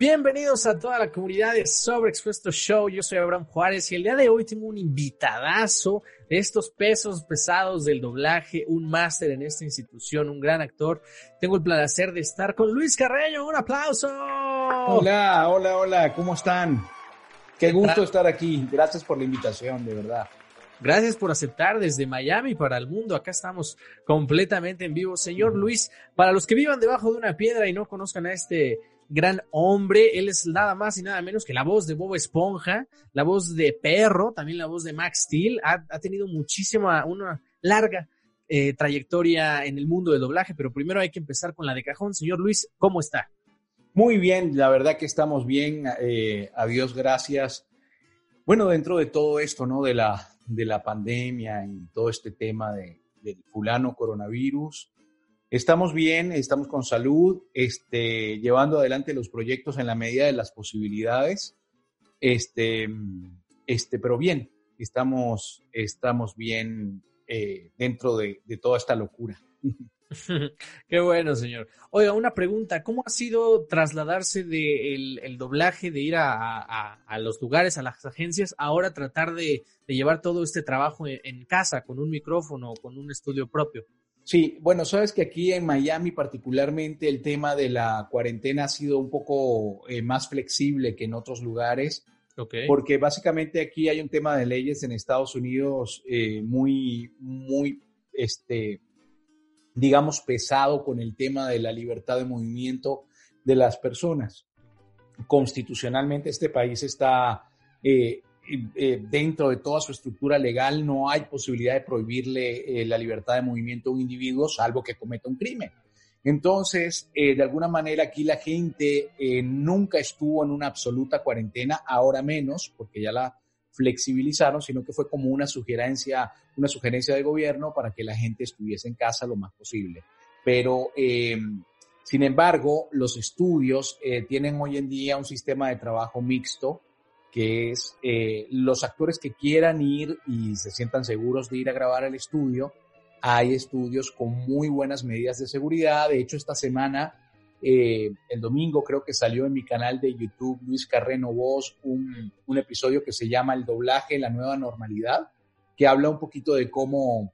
Bienvenidos a toda la comunidad de Sobreexpuesto Show. Yo soy Abraham Juárez y el día de hoy tengo un invitadazo de estos pesos pesados del doblaje, un máster en esta institución, un gran actor. Tengo el placer de estar con Luis Carreño. Un aplauso. Hola, hola, hola. ¿Cómo están? Qué gusto estar aquí. Gracias por la invitación, de verdad. Gracias por aceptar desde Miami para el mundo. Acá estamos completamente en vivo. Señor Luis, para los que vivan debajo de una piedra y no conozcan a este gran hombre. Él es nada más y nada menos que la voz de Bob Esponja, la voz de Perro, también la voz de Max Steel. Ha, tenido muchísima, una larga eh, trayectoria en el mundo del doblaje, pero primero hay que empezar con la de cajón. Señor Luis, ¿cómo está? Muy bien, la verdad que estamos bien. Eh, adiós, gracias. Bueno, dentro de todo esto, ¿no? De la, de la pandemia y todo este tema de, del fulano coronavirus, Estamos bien, estamos con salud, este, llevando adelante los proyectos en la medida de las posibilidades, este, este, pero bien, estamos, estamos bien eh, dentro de, toda esta locura. Qué bueno, señor. Oiga, una pregunta, ¿cómo ha sido trasladarse del el doblaje, de ir a, los lugares, a las agencias, ahora tratar de, llevar todo este trabajo en, casa, con un micrófono, con un estudio propio? Sí, bueno, sabes que aquí en Miami particularmente el tema de la cuarentena ha sido un poco eh, más flexible que en otros lugares. Porque básicamente aquí hay un tema de leyes en Estados Unidos eh, muy, muy, este, digamos, pesado con el tema de la libertad de movimiento de las personas. Constitucionalmente este país está eh, eh, dentro de toda su estructura legal no hay posibilidad de prohibirle eh, la libertad de movimiento a un individuo salvo que cometa un crimen. Entonces, eh, de alguna manera aquí la gente nunca estuvo en una absoluta cuarentena, ahora menos, porque ya la flexibilizaron, sino que fue como una sugerencia, una sugerencia del gobierno para que la gente estuviese en casa lo más posible. Pero, sin embargo, los estudios tienen hoy en día un sistema de trabajo mixto, que es eh, los actores que quieran ir y se sientan seguros de ir a grabar al estudio. Hay estudios con muy buenas medidas de seguridad. De hecho, esta semana, eh, el domingo, creo que salió en mi canal de YouTube, Luis Carreno Voz, un, un episodio que se llama El doblaje, la nueva normalidad, que habla un poquito de cómo,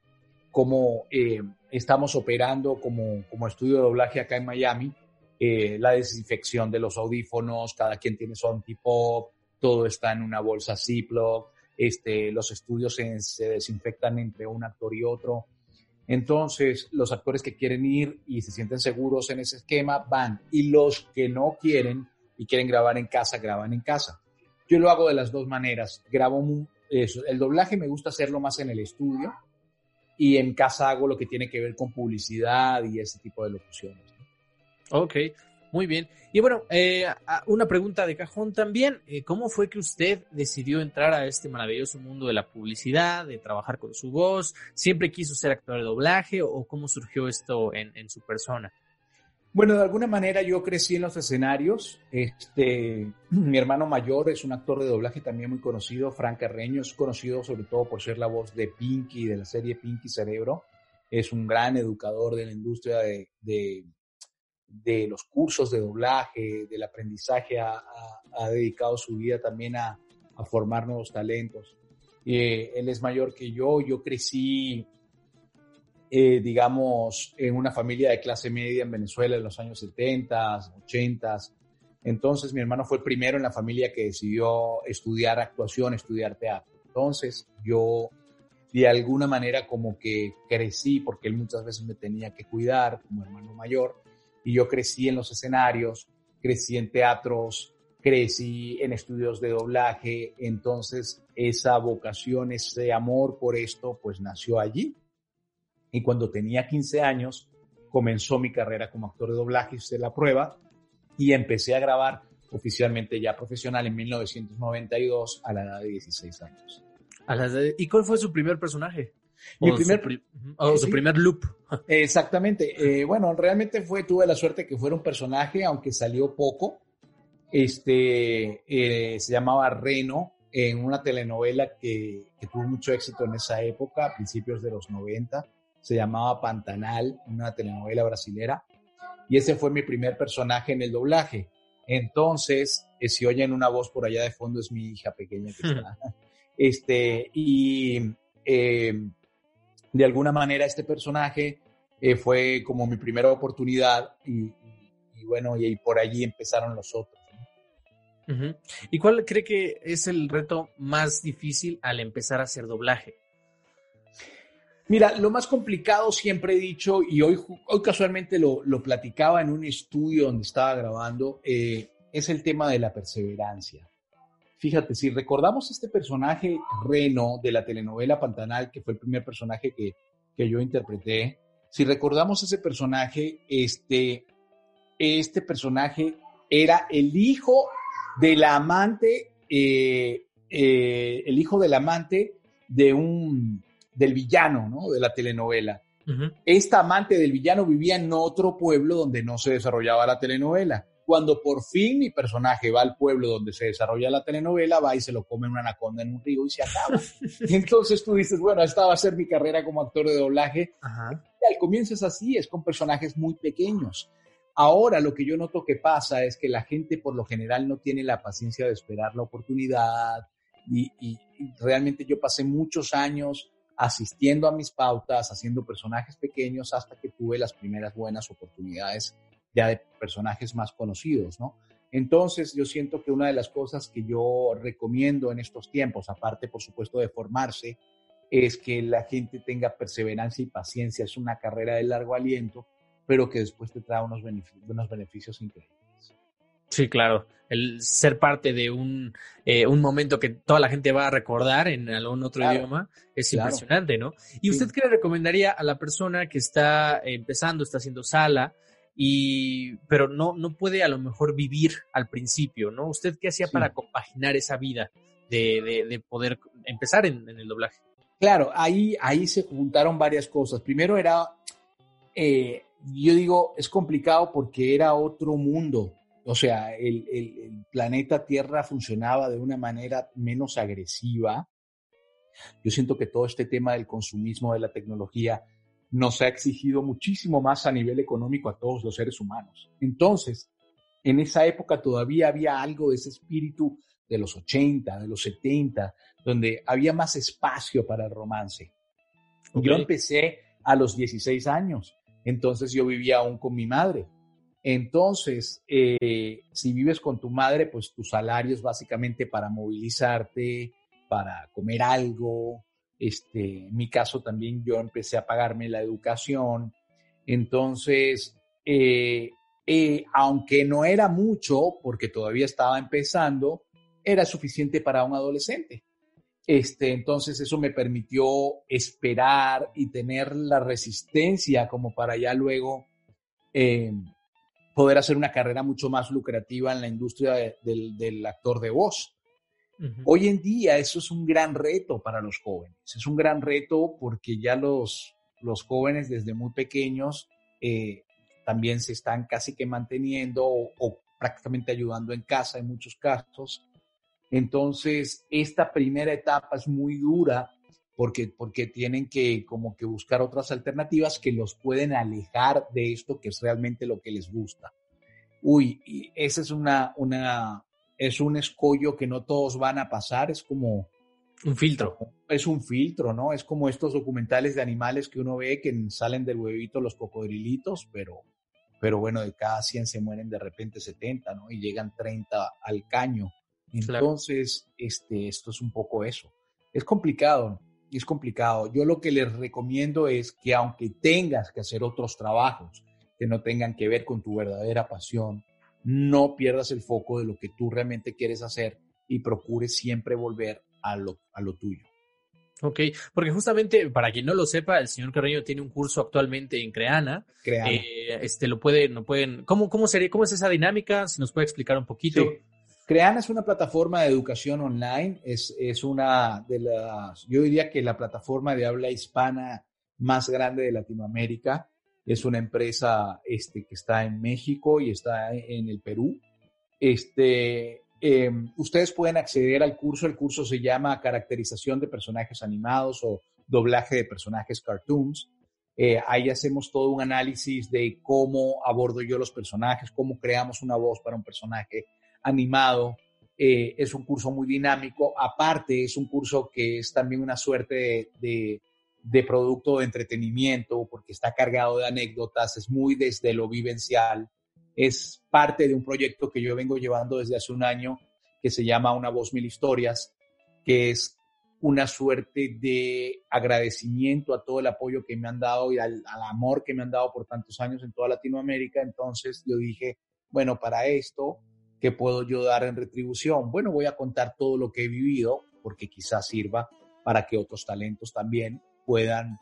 cómo eh, estamos operando como, como estudio de doblaje acá en Miami. la desinfección de los audífonos, cada quien tiene su antipop, todo está en una bolsa Ziploc, este, los estudios se, desinfectan entre un actor y otro. Entonces, los actores que quieren ir y se sienten seguros en ese esquema van. Y los que no quieren y quieren grabar en casa, graban en casa. Yo lo hago de las dos maneras. Grabo eso. El doblaje me gusta hacerlo más en el estudio y en casa hago lo que tiene que ver con publicidad y ese tipo de locuciones. Ok. Muy bien. Y bueno, eh, una pregunta de cajón también. Eh, ¿Cómo fue que usted decidió entrar a este maravilloso mundo de la publicidad, de trabajar con su voz? ¿Siempre quiso ser actor de doblaje o cómo surgió esto en, su persona? Bueno, de alguna manera yo crecí en los escenarios. Este, mi hermano mayor es un actor de doblaje también muy conocido, Frank Carreño, es conocido sobre todo por ser la voz de Pinky, de la serie Pinky Cerebro. Es un gran educador de la industria de los cursos de doblaje, del aprendizaje, ha, dedicado su vida también a, formar nuevos talentos. Eh, él es mayor que yo, yo crecí, eh, digamos, en una familia de clase media en Venezuela en los años 70, 80. Entonces mi hermano fue el primero en la familia que decidió estudiar actuación, estudiar teatro. Entonces yo de alguna manera como que crecí porque él muchas veces me tenía que cuidar como hermano mayor y yo crecí en los escenarios, crecí en teatros, crecí en estudios de doblaje, entonces esa vocación, ese amor por esto, pues nació allí. Y cuando tenía 15 años, comenzó mi carrera como actor de doblaje, hice la prueba y empecé a grabar oficialmente ya profesional en 1992 a la edad de 16 años. ¿Y cuál fue su primer personaje? Mi primer, o su primer loop. Exactamente. Eh, bueno, realmente fue, tuve la suerte que fuera un personaje, aunque salió poco. Este eh, se llamaba Reno en una telenovela que, que, tuvo mucho éxito en esa época, a principios de los 90. Se llamaba Pantanal, una telenovela brasilera. Y ese fue mi primer personaje en el doblaje. Entonces, eh, si oyen una voz por allá de fondo, es mi hija pequeña que está. Este, y de alguna manera este personaje eh, fue como mi primera oportunidad y, bueno, y, por allí empezaron los otros. ¿Y cuál cree que es el reto más difícil al empezar a hacer doblaje? Mira, lo más complicado siempre he dicho, y hoy, hoy casualmente lo, lo platicaba en un estudio donde estaba grabando, eh, es el tema de la perseverancia. Fíjate, si recordamos este personaje Reno de la telenovela Pantanal, que fue el primer personaje que, que yo interpreté, si recordamos ese personaje, este, este personaje era el hijo del amante, eh, eh, el hijo del amante de un, del villano, ¿no? De la telenovela. Esta amante del villano vivía en otro pueblo donde no se desarrollaba la telenovela. Cuando por fin mi personaje va al pueblo donde se desarrolla la telenovela, va y se lo come una anaconda en un río y se acaba. entonces tú dices, bueno, esta va a ser mi carrera como actor de doblaje. Y al comienzo es así, es con personajes muy pequeños. Ahora lo que yo noto que pasa es que la gente por lo general no tiene la paciencia de esperar la oportunidad y, y realmente yo pasé muchos años asistiendo a mis pautas, haciendo personajes pequeños hasta que tuve las primeras buenas oportunidades ya de personajes más conocidos, ¿no? Entonces, yo siento que una de las cosas que yo recomiendo en estos tiempos, aparte, por supuesto, de formarse, es que la gente tenga perseverancia y paciencia. Es una carrera de largo aliento, pero que después te trae unos beneficios, unos beneficios increíbles. Sí, claro. El ser parte de un, eh, un momento que toda la gente va a recordar en algún otro idioma es impresionante, ¿no? ¿Y usted qué le recomendaría a la persona que está empezando, está haciendo sala, y pero no, no puede a lo mejor vivir al principio, ¿no? ¿Usted qué hacía para compaginar esa vida de, de, poder empezar en, el doblaje? Claro, ahí, ahí se juntaron varias cosas. Primero era, eh, yo digo, es complicado porque era otro mundo. O sea, el, el, el, planeta Tierra funcionaba de una manera menos agresiva. Yo siento que todo este tema del consumismo de la tecnología nos ha exigido muchísimo más a nivel económico a todos los seres humanos. Entonces, en esa época todavía había algo de ese espíritu de los 80, de los 70, donde había más espacio para el romance. Yo empecé a los 16 años, entonces yo vivía aún con mi madre. Entonces, eh, si vives con tu madre, pues tu salario es básicamente para movilizarte, para comer algo, este, en mi caso también yo empecé a pagarme la educación. Entonces, eh, eh, aunque no era mucho, porque todavía estaba empezando, era suficiente para un adolescente. Este, entonces eso me permitió esperar y tener la resistencia como para ya luego eh, poder hacer una carrera mucho más lucrativa en la industria del actor de voz. Hoy en día eso es un gran reto para los jóvenes. Es un gran reto porque ya los, los jóvenes desde muy pequeños eh, también se están casi que manteniendo o, prácticamente ayudando en casa en muchos casos. Entonces, esta primera etapa es muy dura porque, porque tienen que como que buscar otras alternativas que los pueden alejar de esto que es realmente lo que les gusta. Uy, y esa es una, una, es un escollo que no todos van a pasar, es como... Un filtro. Es un filtro, ¿no? Es como estos documentales de animales que uno ve que salen del huevito los cocodrilitos, pero, pero bueno, de cada 100 se mueren de repente 70, ¿no? Y llegan 30 al caño. Entonces, este, esto es un poco eso. Es complicado, es complicado. Yo lo que les recomiendo es que aunque tengas que hacer otros trabajos que no tengan que ver con tu verdadera pasión, no pierdas el foco de lo que tú realmente quieres hacer y procures siempre volver a lo, a lo tuyo. Ok, porque justamente, para quien no lo sepa, el señor Carreño tiene un curso actualmente en Creana. Creana. Eh, este, lo pueden, no pueden, ¿cómo, cómo sería, cómo es esa dinámica? Si nos puede explicar un poquito. Creana es una plataforma de educación online, es, es una de las, yo diría que la plataforma de habla hispana más grande de Latinoamérica. Es una empresa este, que está en México y está en el Perú. Este, Em, ustedes pueden acceder al curso. El curso se llama Caracterización de personajes animados o doblaje de personajes cartoons. Eh, ahí hacemos todo un análisis de cómo abordo yo los personajes, cómo creamos una voz para un personaje animado. Eh, es un curso muy dinámico. Aparte, es un curso que es también una suerte de, de producto de entretenimiento porque está cargado de anécdotas, es muy desde lo vivencial es parte de un proyecto que yo vengo llevando desde hace un año que se llama Una voz mil historias, que es una suerte de agradecimiento a todo el apoyo que me han dado y al, amor que me han dado por tantos años en toda Latinoamérica. Entonces yo dije, bueno, para esto, ¿qué puedo yo dar en retribución? Bueno, voy a contar todo lo que he vivido, porque quizás sirva para que otros talentos también puedan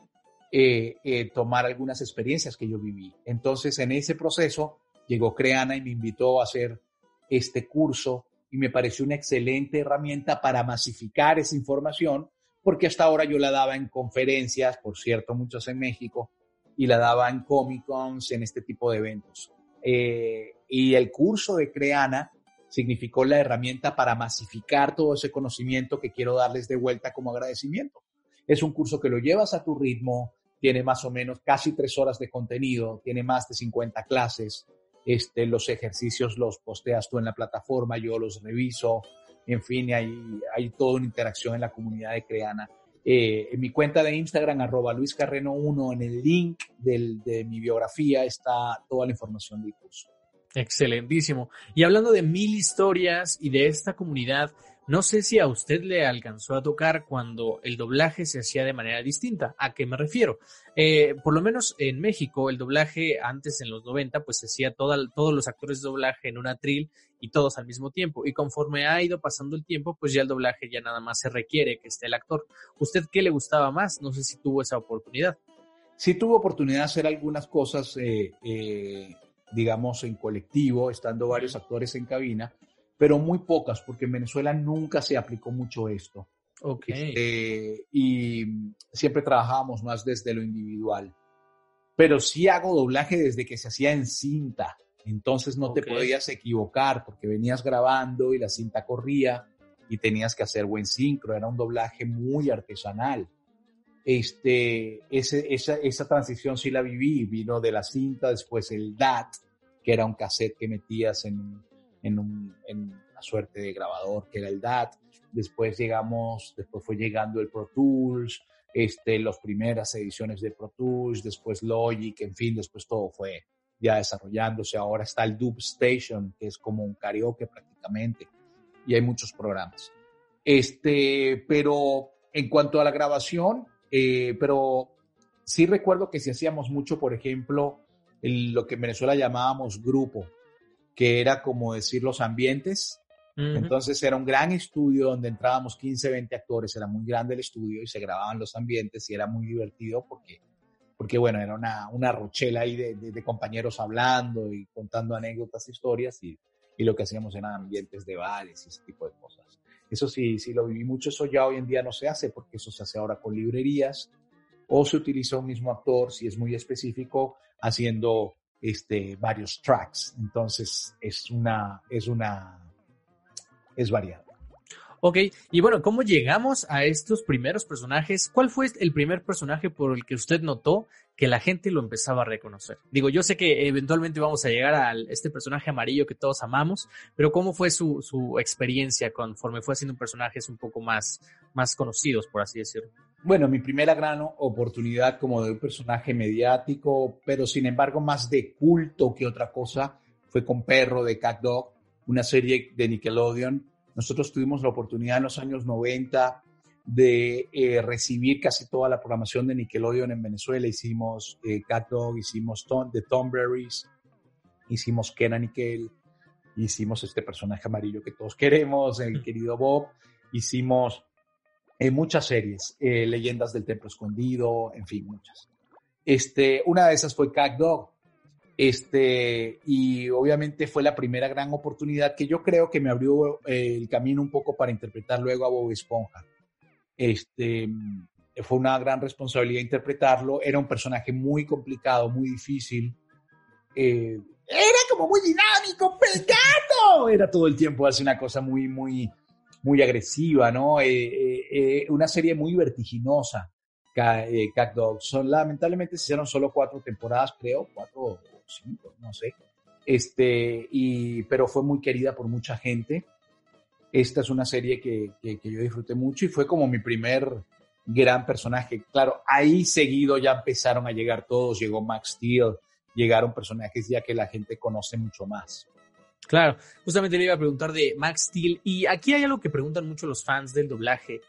eh, eh, tomar algunas experiencias que yo viví. Entonces, en ese proceso, llegó Creana y me invitó a hacer este curso y me pareció una excelente herramienta para masificar esa información, porque hasta ahora yo la daba en conferencias, por cierto, muchas en México, y la daba en Comic Cons, en este tipo de eventos. Eh, y el curso de Creana significó la herramienta para masificar todo ese conocimiento que quiero darles de vuelta como agradecimiento. Es un curso que lo llevas a tu ritmo, tiene más o menos casi tres horas de contenido, tiene más de 50 clases, este, los ejercicios los posteas tú en la plataforma, yo los reviso, en fin, hay, hay toda una interacción en la comunidad de Creana. Eh, en mi cuenta de Instagram, arroba luiscarreno1, en el link de mi biografía está toda la información del curso. Excelentísimo. Y hablando de mil historias y de esta comunidad, no sé si a usted le alcanzó a tocar cuando el doblaje se hacía de manera distinta. ¿A qué me refiero? Eh, por lo menos en México, el doblaje antes en los 90, pues se hacía todos los actores de doblaje en un atril y todos al mismo tiempo. Y conforme ha ido pasando el tiempo, pues ya el doblaje ya nada más se requiere que esté el actor. ¿Usted qué le gustaba más? No sé si tuvo esa oportunidad. Sí tuvo oportunidad de hacer algunas cosas, eh, eh, digamos, en colectivo, estando varios actores en cabina pero muy pocas, porque en Venezuela nunca se aplicó mucho esto. Este, y siempre trabajábamos más desde lo individual. Pero sí hago doblaje desde que se hacía en cinta. Entonces no te podías equivocar porque venías grabando y la cinta corría y tenías que hacer buen sincro. Era un doblaje muy artesanal. Este, ese, esa, esa transición sí la viví. Vino de la cinta, después el DAT, que era un cassette que metías en, en, una suerte de grabador que era el DAT. Después llegamos, después fue llegando el Pro Tools, este, las primeras ediciones de Pro Tools, después Logic, en fin, después todo fue ya desarrollándose. Ahora está el Dub Station, que es como un karaoke prácticamente, y hay muchos programas. Este, pero en cuanto a la grabación, eh, pero sí recuerdo que si hacíamos mucho, por ejemplo, lo que en Venezuela llamábamos grupo, que era como decir los ambientes. Entonces era un gran estudio donde entrábamos 15, 20 actores, era muy grande el estudio y se grababan los ambientes y era muy divertido porque, porque bueno, era una, una rochela ahí de, de, compañeros hablando y contando anécdotas, historias y, y lo que hacíamos eran ambientes de bares y ese tipo de cosas. Eso sí, sí lo viví mucho, eso ya hoy en día no se hace porque eso se hace ahora con librerías o se utiliza un mismo actor, si es muy específico, haciendo este, varios tracks. Entonces es una, es una, es variado. Ok, y bueno, ¿cómo llegamos a estos primeros personajes? ¿Cuál fue el primer personaje por el que usted notó que la gente lo empezaba a reconocer? Digo, yo sé que eventualmente vamos a llegar a este personaje amarillo que todos amamos, pero ¿cómo fue su, su experiencia conforme fue haciendo personajes un poco más, más conocidos, por así decirlo? Bueno, mi primera gran oportunidad como de un personaje mediático, pero sin embargo más de culto que otra cosa, fue con Perro de Cat Dog, una serie de Nickelodeon. Nosotros tuvimos la oportunidad en los años 90 de eh, recibir casi toda la programación de Nickelodeon en Venezuela. Hicimos eh, Cat Dog, hicimos Tom, The Tomberries, hicimos Kenan Nickel, hicimos este personaje amarillo que todos queremos, el querido Bob, hicimos En muchas series, eh, Leyendas del Templo Escondido, en fin, muchas. Este, una de esas fue Cat Dog. Este, y obviamente fue la primera gran oportunidad que yo creo que me abrió eh, el camino un poco para interpretar luego a Bob Esponja. Este, fue una gran responsabilidad interpretarlo. Era un personaje muy complicado, muy difícil. Eh, era como muy dinámico, pegado. Era todo el tiempo hace una cosa muy, muy, muy agresiva, ¿no? Eh, una serie muy vertiginosa. Cat Dog. Son, lamentablemente se hicieron solo cuatro temporadas, creo, cuatro cinco, no sé. Este, y, pero fue muy querida por mucha gente. Esta es una serie que, que, yo disfruté mucho y fue como mi primer gran personaje. Claro, ahí seguido ya empezaron a llegar todos, llegó Max Steel, llegaron personajes ya que la gente conoce mucho más. Claro, justamente le iba a preguntar de Max Steel y aquí hay algo que preguntan mucho los fans del doblaje.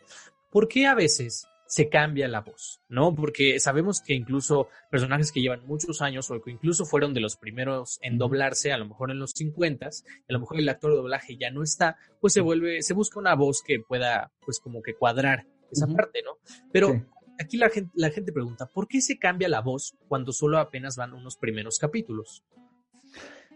¿Por qué a veces se cambia la voz, ¿no? Porque sabemos que incluso personajes que llevan muchos años o que incluso fueron de los primeros en doblarse, a lo mejor en los 50, a lo mejor el actor de doblaje ya no está, pues se vuelve, se busca una voz que pueda, pues como que cuadrar esa parte, ¿no? Pero aquí la gente, la gente pregunta, ¿por qué se cambia la voz cuando solo apenas van unos primeros capítulos?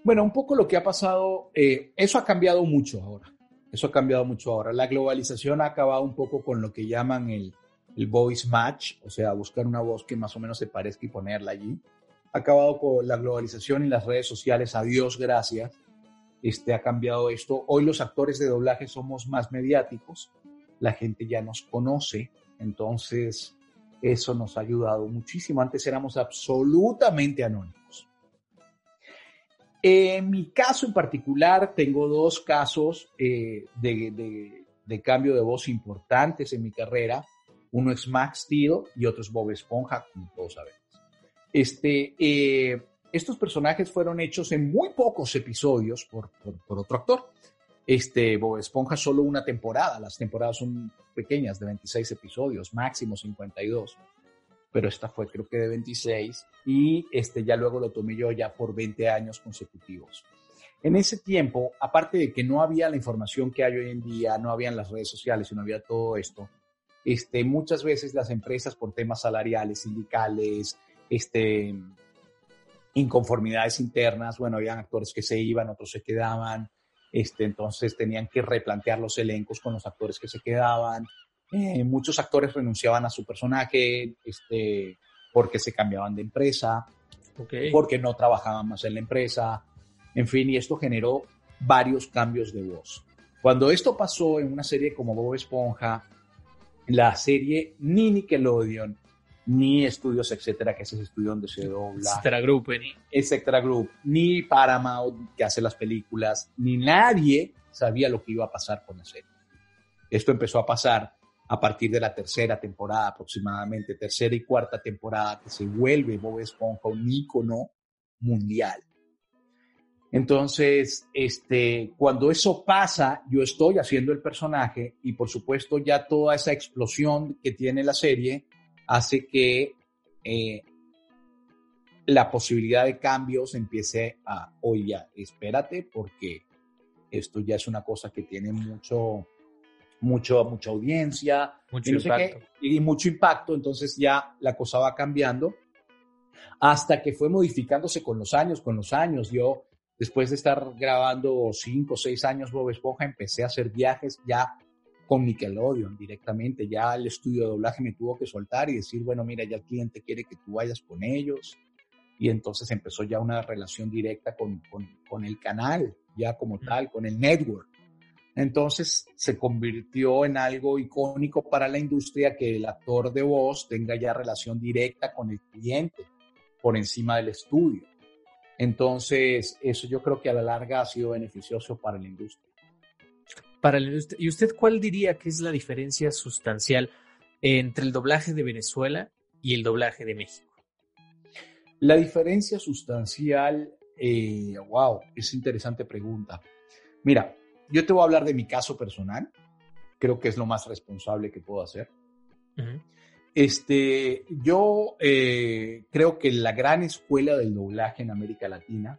Bueno, un poco lo que ha pasado, eh, eso ha cambiado mucho ahora. Eso ha cambiado mucho ahora. La globalización ha acabado un poco con lo que llaman el, el voice match, o sea, buscar una voz que más o menos se parezca y ponerla allí. Ha acabado con la globalización y las redes sociales, a Dios gracias, este, ha cambiado esto. Hoy los actores de doblaje somos más mediáticos, la gente ya nos conoce, entonces eso nos ha ayudado muchísimo. Antes éramos absolutamente anónimos. En mi caso en particular, tengo dos casos eh, de, de cambio de voz importantes en mi carrera. Uno es Max Steel y otro es Bob Esponja, como todos sabemos. Este, eh, estos personajes fueron hechos en muy pocos episodios por, por, otro actor. Este, Bob Esponja solo una temporada, las temporadas son pequeñas, de 26 episodios, máximo 52, pero esta fue creo que de 26 y este, ya luego lo tomé yo ya por 20 años consecutivos. En ese tiempo, aparte de que no había la información que hay hoy en día, no habían las redes sociales y no había todo esto, este, muchas veces las empresas por temas salariales, sindicales, este, inconformidades internas, bueno, habían actores que se iban, otros se quedaban, este, entonces tenían que replantear los elencos con los actores que se quedaban. Eh, muchos actores renunciaban a su personaje este, porque se cambiaban de empresa, porque no trabajaban más en la empresa, en fin, y esto generó varios cambios de voz. Cuando esto pasó en una serie como Bob Esponja, la serie ni Nickelodeon, ni estudios, etcétera, que es ese estudio donde se dobla. Etcétera Group, ni. Etcétera Group, ni Paramount, que hace las películas, ni nadie sabía lo que iba a pasar con la serie. Esto empezó a pasar a partir de la tercera temporada aproximadamente, tercera y cuarta temporada, que se vuelve Bob Esponja un ícono mundial. Entonces, este, cuando eso pasa, yo estoy haciendo el personaje y por supuesto ya toda esa explosión que tiene la serie hace que eh, la posibilidad de cambios empiece a, oye, espérate, porque esto ya es una cosa que tiene mucho, mucho, mucha audiencia mucho impacto. y mucho impacto, entonces ya la cosa va cambiando hasta que fue modificándose con los años, con los años. Yo Después de estar grabando cinco o seis años Bob Esponja, empecé a hacer viajes ya con Nickelodeon directamente. Ya el estudio de doblaje me tuvo que soltar y decir, bueno, mira, ya el cliente quiere que tú vayas con ellos. Y entonces empezó ya una relación directa con, con, el canal, ya como tal, con el network. Entonces se convirtió en algo icónico para la industria que el actor de voz tenga ya relación directa con el cliente por encima del estudio. Entonces, eso yo creo que a la larga ha sido beneficioso para la industria. Para industria. ¿Y usted cuál diría que es la diferencia sustancial entre el doblaje de Venezuela y el doblaje de México? La diferencia sustancial, eh, wow, es interesante pregunta. Mira, yo te voy a hablar de mi caso personal. Creo que es lo más responsable que puedo hacer. Este, yo eh, creo que la gran escuela del doblaje en América Latina,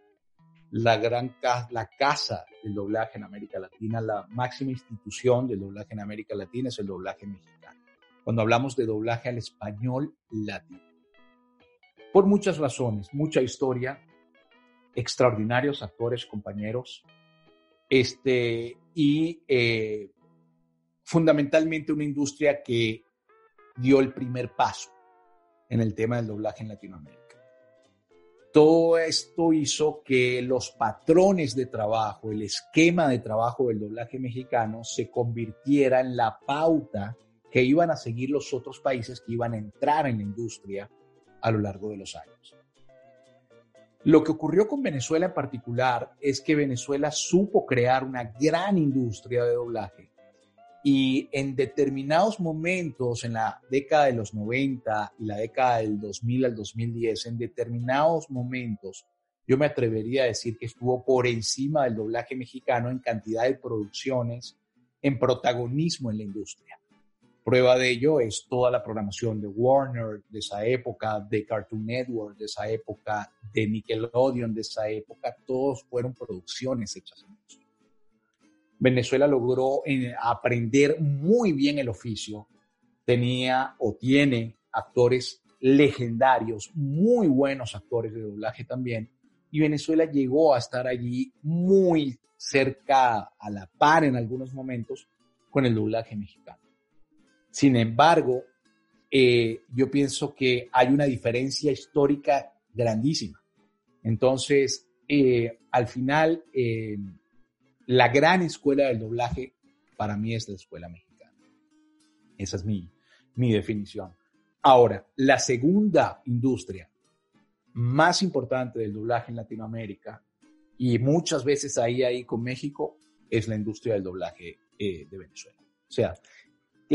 la gran la casa del doblaje en América Latina, la máxima institución del doblaje en América Latina es el doblaje mexicano. cuando hablamos de doblaje al español latino. Por muchas razones, mucha historia, extraordinarios actores, compañeros, este, y eh, fundamentalmente una industria que dio el primer paso en el tema del doblaje en Latinoamérica. Todo esto hizo que los patrones de trabajo, el esquema de trabajo del doblaje mexicano se convirtiera en la pauta que iban a seguir los otros países que iban a entrar en la industria a lo largo de los años. Lo que ocurrió con Venezuela en particular es que Venezuela supo crear una gran industria de doblaje y en determinados momentos, en la década de los 90 y la década del 2000 al 2010, en determinados momentos, yo me atrevería a decir que estuvo por encima del doblaje mexicano en cantidad de producciones, en protagonismo en la industria. Prueba de ello es toda la programación de Warner de esa época, de Cartoon Network de esa época, de Nickelodeon de esa época, todos fueron producciones hechas en industria. Venezuela logró eh, aprender muy bien el oficio. Tenía o tiene actores legendarios, muy buenos actores de doblaje también. Y Venezuela llegó a estar allí muy cerca, a la par en algunos momentos, con el doblaje mexicano. Sin embargo, eh, yo pienso que hay una diferencia histórica grandísima. Entonces, eh, al final, la gran escuela del doblaje para mí es la escuela mexicana. Esa es mi, mi definición. Ahora, la segunda industria más importante del doblaje en Latinoamérica, y muchas veces ahí, ahí con México, es la industria del doblaje eh, de Venezuela. O sea,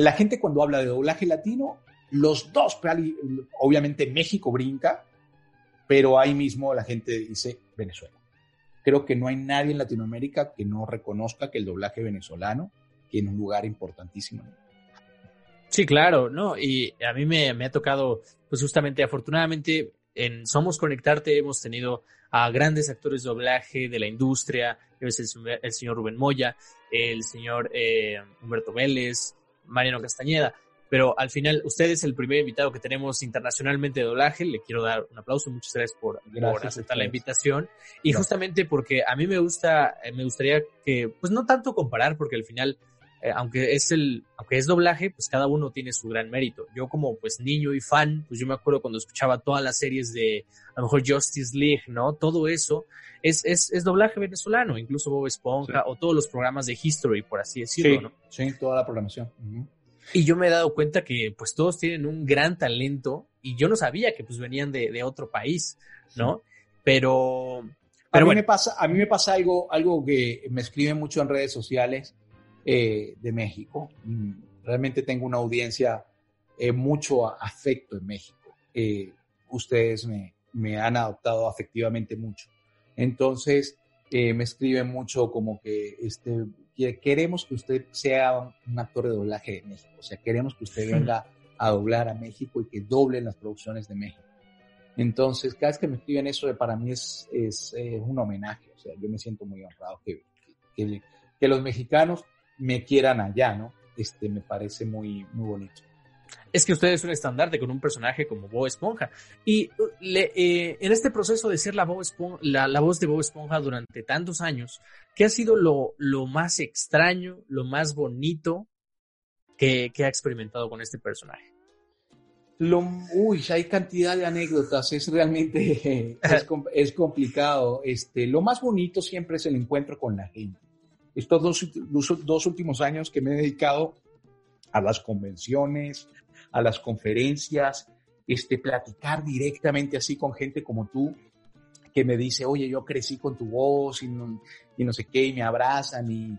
la gente cuando habla de doblaje latino, los dos, obviamente México brinca, pero ahí mismo la gente dice Venezuela creo que no hay nadie en Latinoamérica que no reconozca que el doblaje venezolano tiene un lugar importantísimo. Sí, claro, ¿no? Y a mí me, ha tocado, pues justamente, afortunadamente, en Somos Conectarte hemos tenido a grandes actores de doblaje de la industria, el, el señor Rubén Moya, el señor eh, Humberto Vélez, Mariano Castañeda pero al final usted es el primer invitado que tenemos internacionalmente de doblaje. Le quiero dar un aplauso. Muchas gracias por, aceptar la invitación. Y justamente porque a mí me gusta, eh, me gustaría que, pues no tanto comparar, porque al final, eh, aunque es el, aunque es doblaje, pues cada uno tiene su gran mérito. Yo como pues niño y fan, pues yo me acuerdo cuando escuchaba todas las series de, a lo mejor Justice League, ¿no? Todo eso es, es, es doblaje venezolano, incluso Bob Esponja o todos los programas de History, por así decirlo, ¿no? Sí, toda la programación. Y yo me he dado cuenta que pues todos tienen un gran talento y yo no sabía que pues venían de, de otro país, ¿no? Pero, pero a, mí me pasa, a mí me pasa algo, algo que me escriben mucho en redes sociales eh, de México. Mm, realmente tengo una audiencia, eh, mucho afecto en México. Eh, ustedes me, me han adoptado afectivamente mucho. Entonces, me escriben mucho como que este, queremos que usted sea un actor de doblaje de México, o sea, queremos que usted venga a doblar a México y que doble las producciones de México. Entonces, cada vez que me escriben eso, para mí es, es eh, un homenaje, o sea, yo me siento muy honrado que, que, que, los mexicanos me quieran allá, ¿no? Este, me parece muy, muy bonito es que usted es un estandarte con un personaje como Bob Esponja. Y uh, eh, en este proceso de ser la, la, voz de Bob Esponja durante tantos años, ¿qué ha sido lo, lo más extraño, lo más bonito que, ha experimentado con este personaje? Lo, uy, hay cantidad de anécdotas, es realmente es, complicado. Este, lo más bonito siempre es el encuentro con la gente. Estos dos, dos últimos años que me he dedicado a las convenciones, a las conferencias, este, platicar directamente así con gente como tú, que me dice, oye, yo crecí con tu voz y no, y no sé qué, y me abrazan y,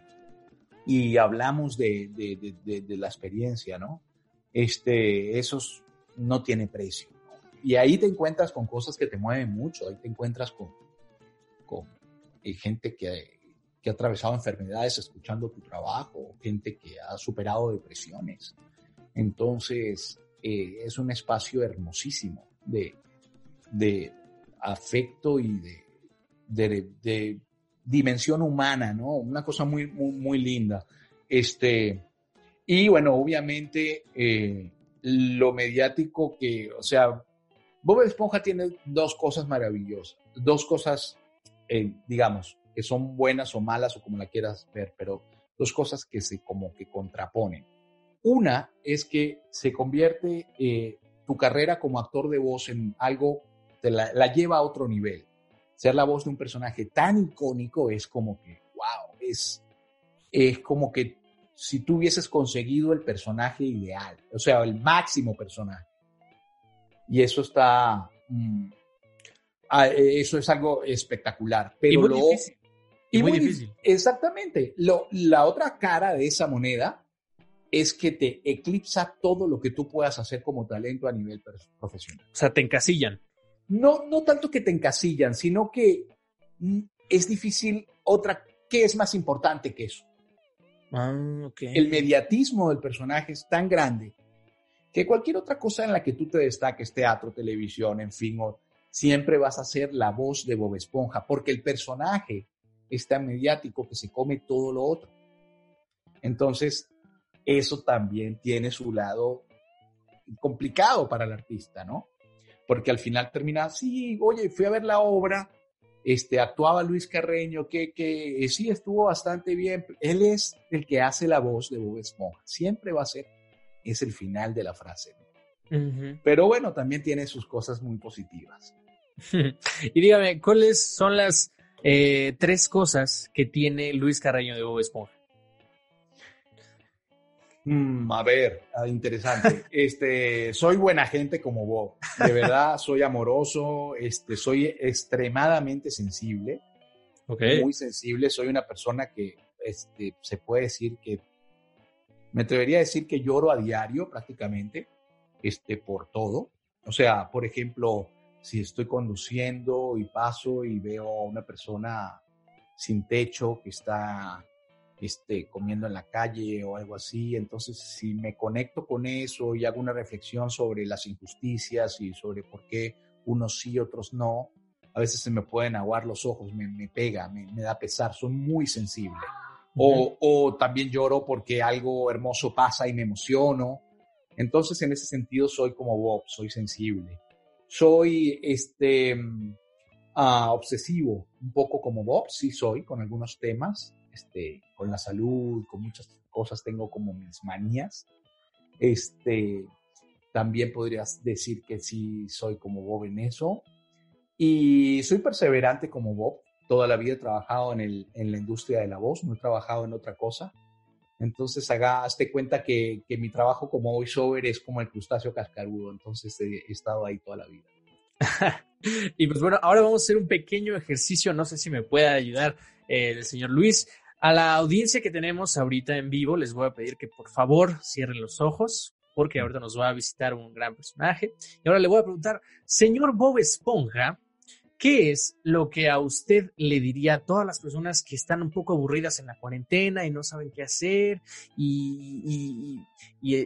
y hablamos de, de, de, la experiencia, ¿no? Este, eso no tiene precio. Y ahí te encuentras con cosas que te mueven mucho, ahí te encuentras con, con eh, gente que, que ha atravesado enfermedades escuchando tu trabajo, gente que ha superado depresiones. Entonces, eh, es un espacio hermosísimo de, de afecto y de, de, dimensión humana, ¿no? Una cosa muy, muy, linda. Este, y bueno, obviamente, eh, lo mediático que, o sea, Bob Esponja tiene dos cosas maravillosas, dos cosas, eh, digamos, que son buenas o malas o como la quieras ver, pero dos cosas que se como que contraponen. Una es que se convierte eh, tu carrera como actor de voz en algo, te la, lleva a otro nivel. Ser la voz de un personaje tan icónico es como que, wow, es, es como que si tú hubieses conseguido el personaje ideal, o sea, el máximo personaje. Y eso está, mm, ah, eso es algo espectacular. Pero y muy difícil. Y, muy, difícil. Exactamente. Lo, la otra cara de esa moneda es que te eclipsa todo lo que tú puedas hacer como talento a nivel profesional. O sea, te encasillan. No, no tanto que te encasillan, sino que mm, es difícil otra, ¿qué es más importante que eso? Ah, El mediatismo del personaje es tan grande que cualquier otra cosa en la que tú te destaques, teatro, televisión, en fin, siempre vas a ser la voz de Bob Esponja, porque el personaje es tan mediático que se come todo lo otro. Entonces, eso también tiene su lado complicado para el artista, ¿no? Porque al final termina, sí, oye, fui a ver la obra, este, actuaba Luis Carreño, que, que eh, sí estuvo bastante bien. Él es el que hace la voz de Bob Esponja, siempre va a ser, es el final de la frase. Pero bueno, también tiene sus cosas muy positivas. y dígame, ¿cuáles son las eh, tres cosas que tiene Luis Carreño de Bob Esponja? Mm, a ver, ah, interesante. Este, soy buena gente como vos. De verdad, soy amoroso, este, soy extremadamente sensible. Muy sensible. Soy una persona que este, se puede decir que me atrevería a decir que lloro a diario prácticamente este, por todo. O sea, por ejemplo, si estoy conduciendo y paso y veo a una persona sin techo que está este, comiendo en la calle o algo así. Entonces, si me conecto con eso y hago una reflexión sobre las injusticias y sobre por qué unos sí, otros no, a veces se me pueden aguar los ojos, me, me pega, me, me, da pesar, soy muy sensible. o, o, también lloro porque algo hermoso pasa y me emociono. Entonces, en ese sentido, soy como Bob, soy sensible. Soy este, uh, obsesivo, un poco como Bob, sí soy, con algunos temas este, con la salud, con muchas cosas tengo como mis manías. Este, también podrías decir que sí soy como Bob en eso. Y soy perseverante como Bob. Toda la vida he trabajado en, el, en la industria de la voz, no he trabajado en otra cosa. Entonces, haga, hazte cuenta que, que mi trabajo como voiceover es como el crustáceo cascarudo. Entonces, he, he estado ahí toda la vida. y pues bueno, ahora vamos a hacer un pequeño ejercicio. No sé si me puede ayudar eh, el señor Luis. A la audiencia que tenemos ahorita en vivo, les voy a pedir que por favor cierren los ojos, porque ahorita nos va a visitar un gran personaje. Y ahora le voy a preguntar, señor Bob Esponja, ¿qué es lo que a usted le diría a todas las personas que están un poco aburridas en la cuarentena y no saben qué hacer y,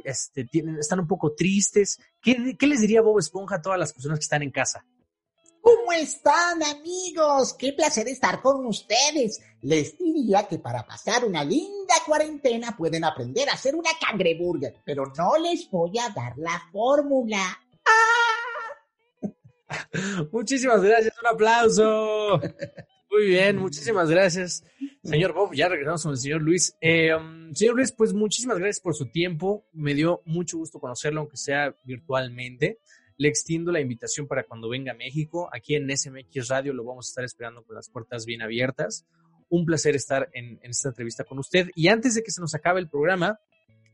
este, están un poco tristes? ¿Qué, ¿Qué les diría Bob Esponja a todas las personas que están en casa? ¿Cómo están amigos? Qué placer estar con ustedes. Les diría que para pasar una linda cuarentena pueden aprender a hacer una cangreburger, pero no les voy a dar la fórmula. ¡Ah! Muchísimas gracias, un aplauso. Muy bien, muchísimas gracias, señor Bob. Ya regresamos con el señor Luis. Eh, um, señor Luis, pues muchísimas gracias por su tiempo. Me dio mucho gusto conocerlo, aunque sea virtualmente. Le extiendo la invitación para cuando venga a México. Aquí en SMX Radio lo vamos a estar esperando con las puertas bien abiertas. Un placer estar en, esta entrevista con usted. Y antes de que se nos acabe el programa,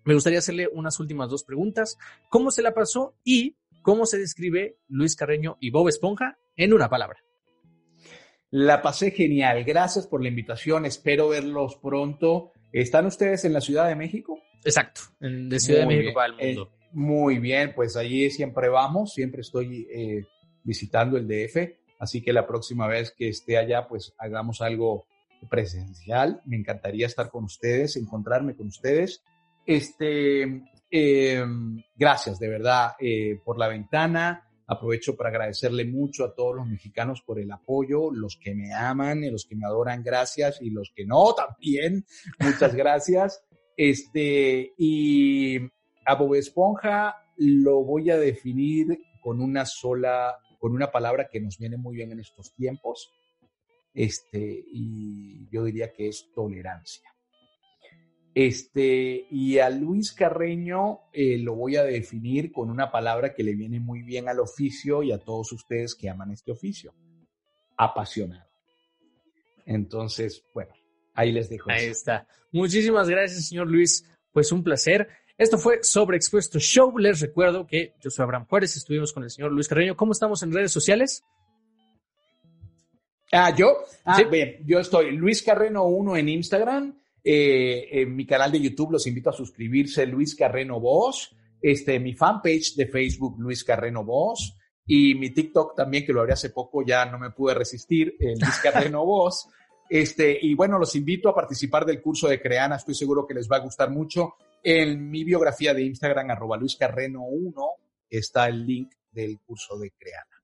me gustaría hacerle unas últimas dos preguntas. ¿Cómo se la pasó y cómo se describe Luis Carreño y Bob Esponja en una palabra? La pasé genial. Gracias por la invitación. Espero verlos pronto. ¿Están ustedes en la Ciudad de México? Exacto, en, de Ciudad de México para el mundo. Eh, muy bien, pues allí siempre vamos, siempre estoy eh, visitando el DF, así que la próxima vez que esté allá, pues hagamos algo presencial. Me encantaría estar con ustedes, encontrarme con ustedes. Este, em, gracias de verdad eh, por la ventana. Aprovecho para agradecerle mucho a todos los mexicanos por el apoyo, los que me aman, y los que me adoran, gracias, y los que no también, muchas gracias. Este, y a Bob Esponja lo voy a definir con una sola, con una palabra que nos viene muy bien en estos tiempos, este, y yo diría que es tolerancia. Este, y a Luis Carreño eh, lo voy a definir con una palabra que le viene muy bien al oficio y a todos ustedes que aman este oficio, apasionado. Entonces, bueno, ahí les dejo. Ahí está. Muchísimas gracias, señor Luis. Pues un placer. Esto fue Sobre Expuesto Show. Les recuerdo que yo soy Abraham Juárez, estuvimos con el señor Luis Carreño. ¿Cómo estamos en redes sociales? Ah, yo. Ah, bien, yo estoy Luis Carreno 1 en Instagram. Eh, en mi canal de YouTube los invito a suscribirse, Luis Carreno Voz. Este, mi fanpage de Facebook, Luis Carreno Voz. Y mi TikTok también, que lo abrí hace poco, ya no me pude resistir, Luis Carreno Voz. Este, y bueno, los invito a participar del curso de Creana, estoy seguro que les va a gustar mucho. En mi biografía de Instagram, arroba Luis Carreno 1, está el link del curso de Creana.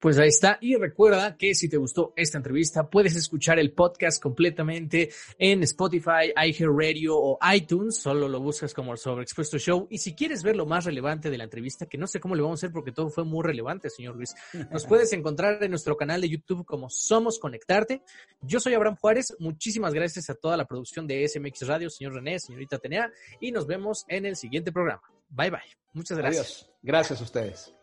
Pues ahí está. Y recuerda que si te gustó esta entrevista, puedes escuchar el podcast completamente en Spotify, iHeartRadio o iTunes. Solo lo buscas como Sobre Expuesto Show. Y si quieres ver lo más relevante de la entrevista, que no sé cómo le vamos a hacer porque todo fue muy relevante, señor Luis, nos puedes encontrar en nuestro canal de YouTube como Somos Conectarte. Yo soy Abraham Juárez. Muchísimas gracias a toda la producción de SMX Radio, señor René, señorita Tenea. Y nos vemos en el siguiente programa. Bye bye. Muchas gracias. Gracias a ustedes.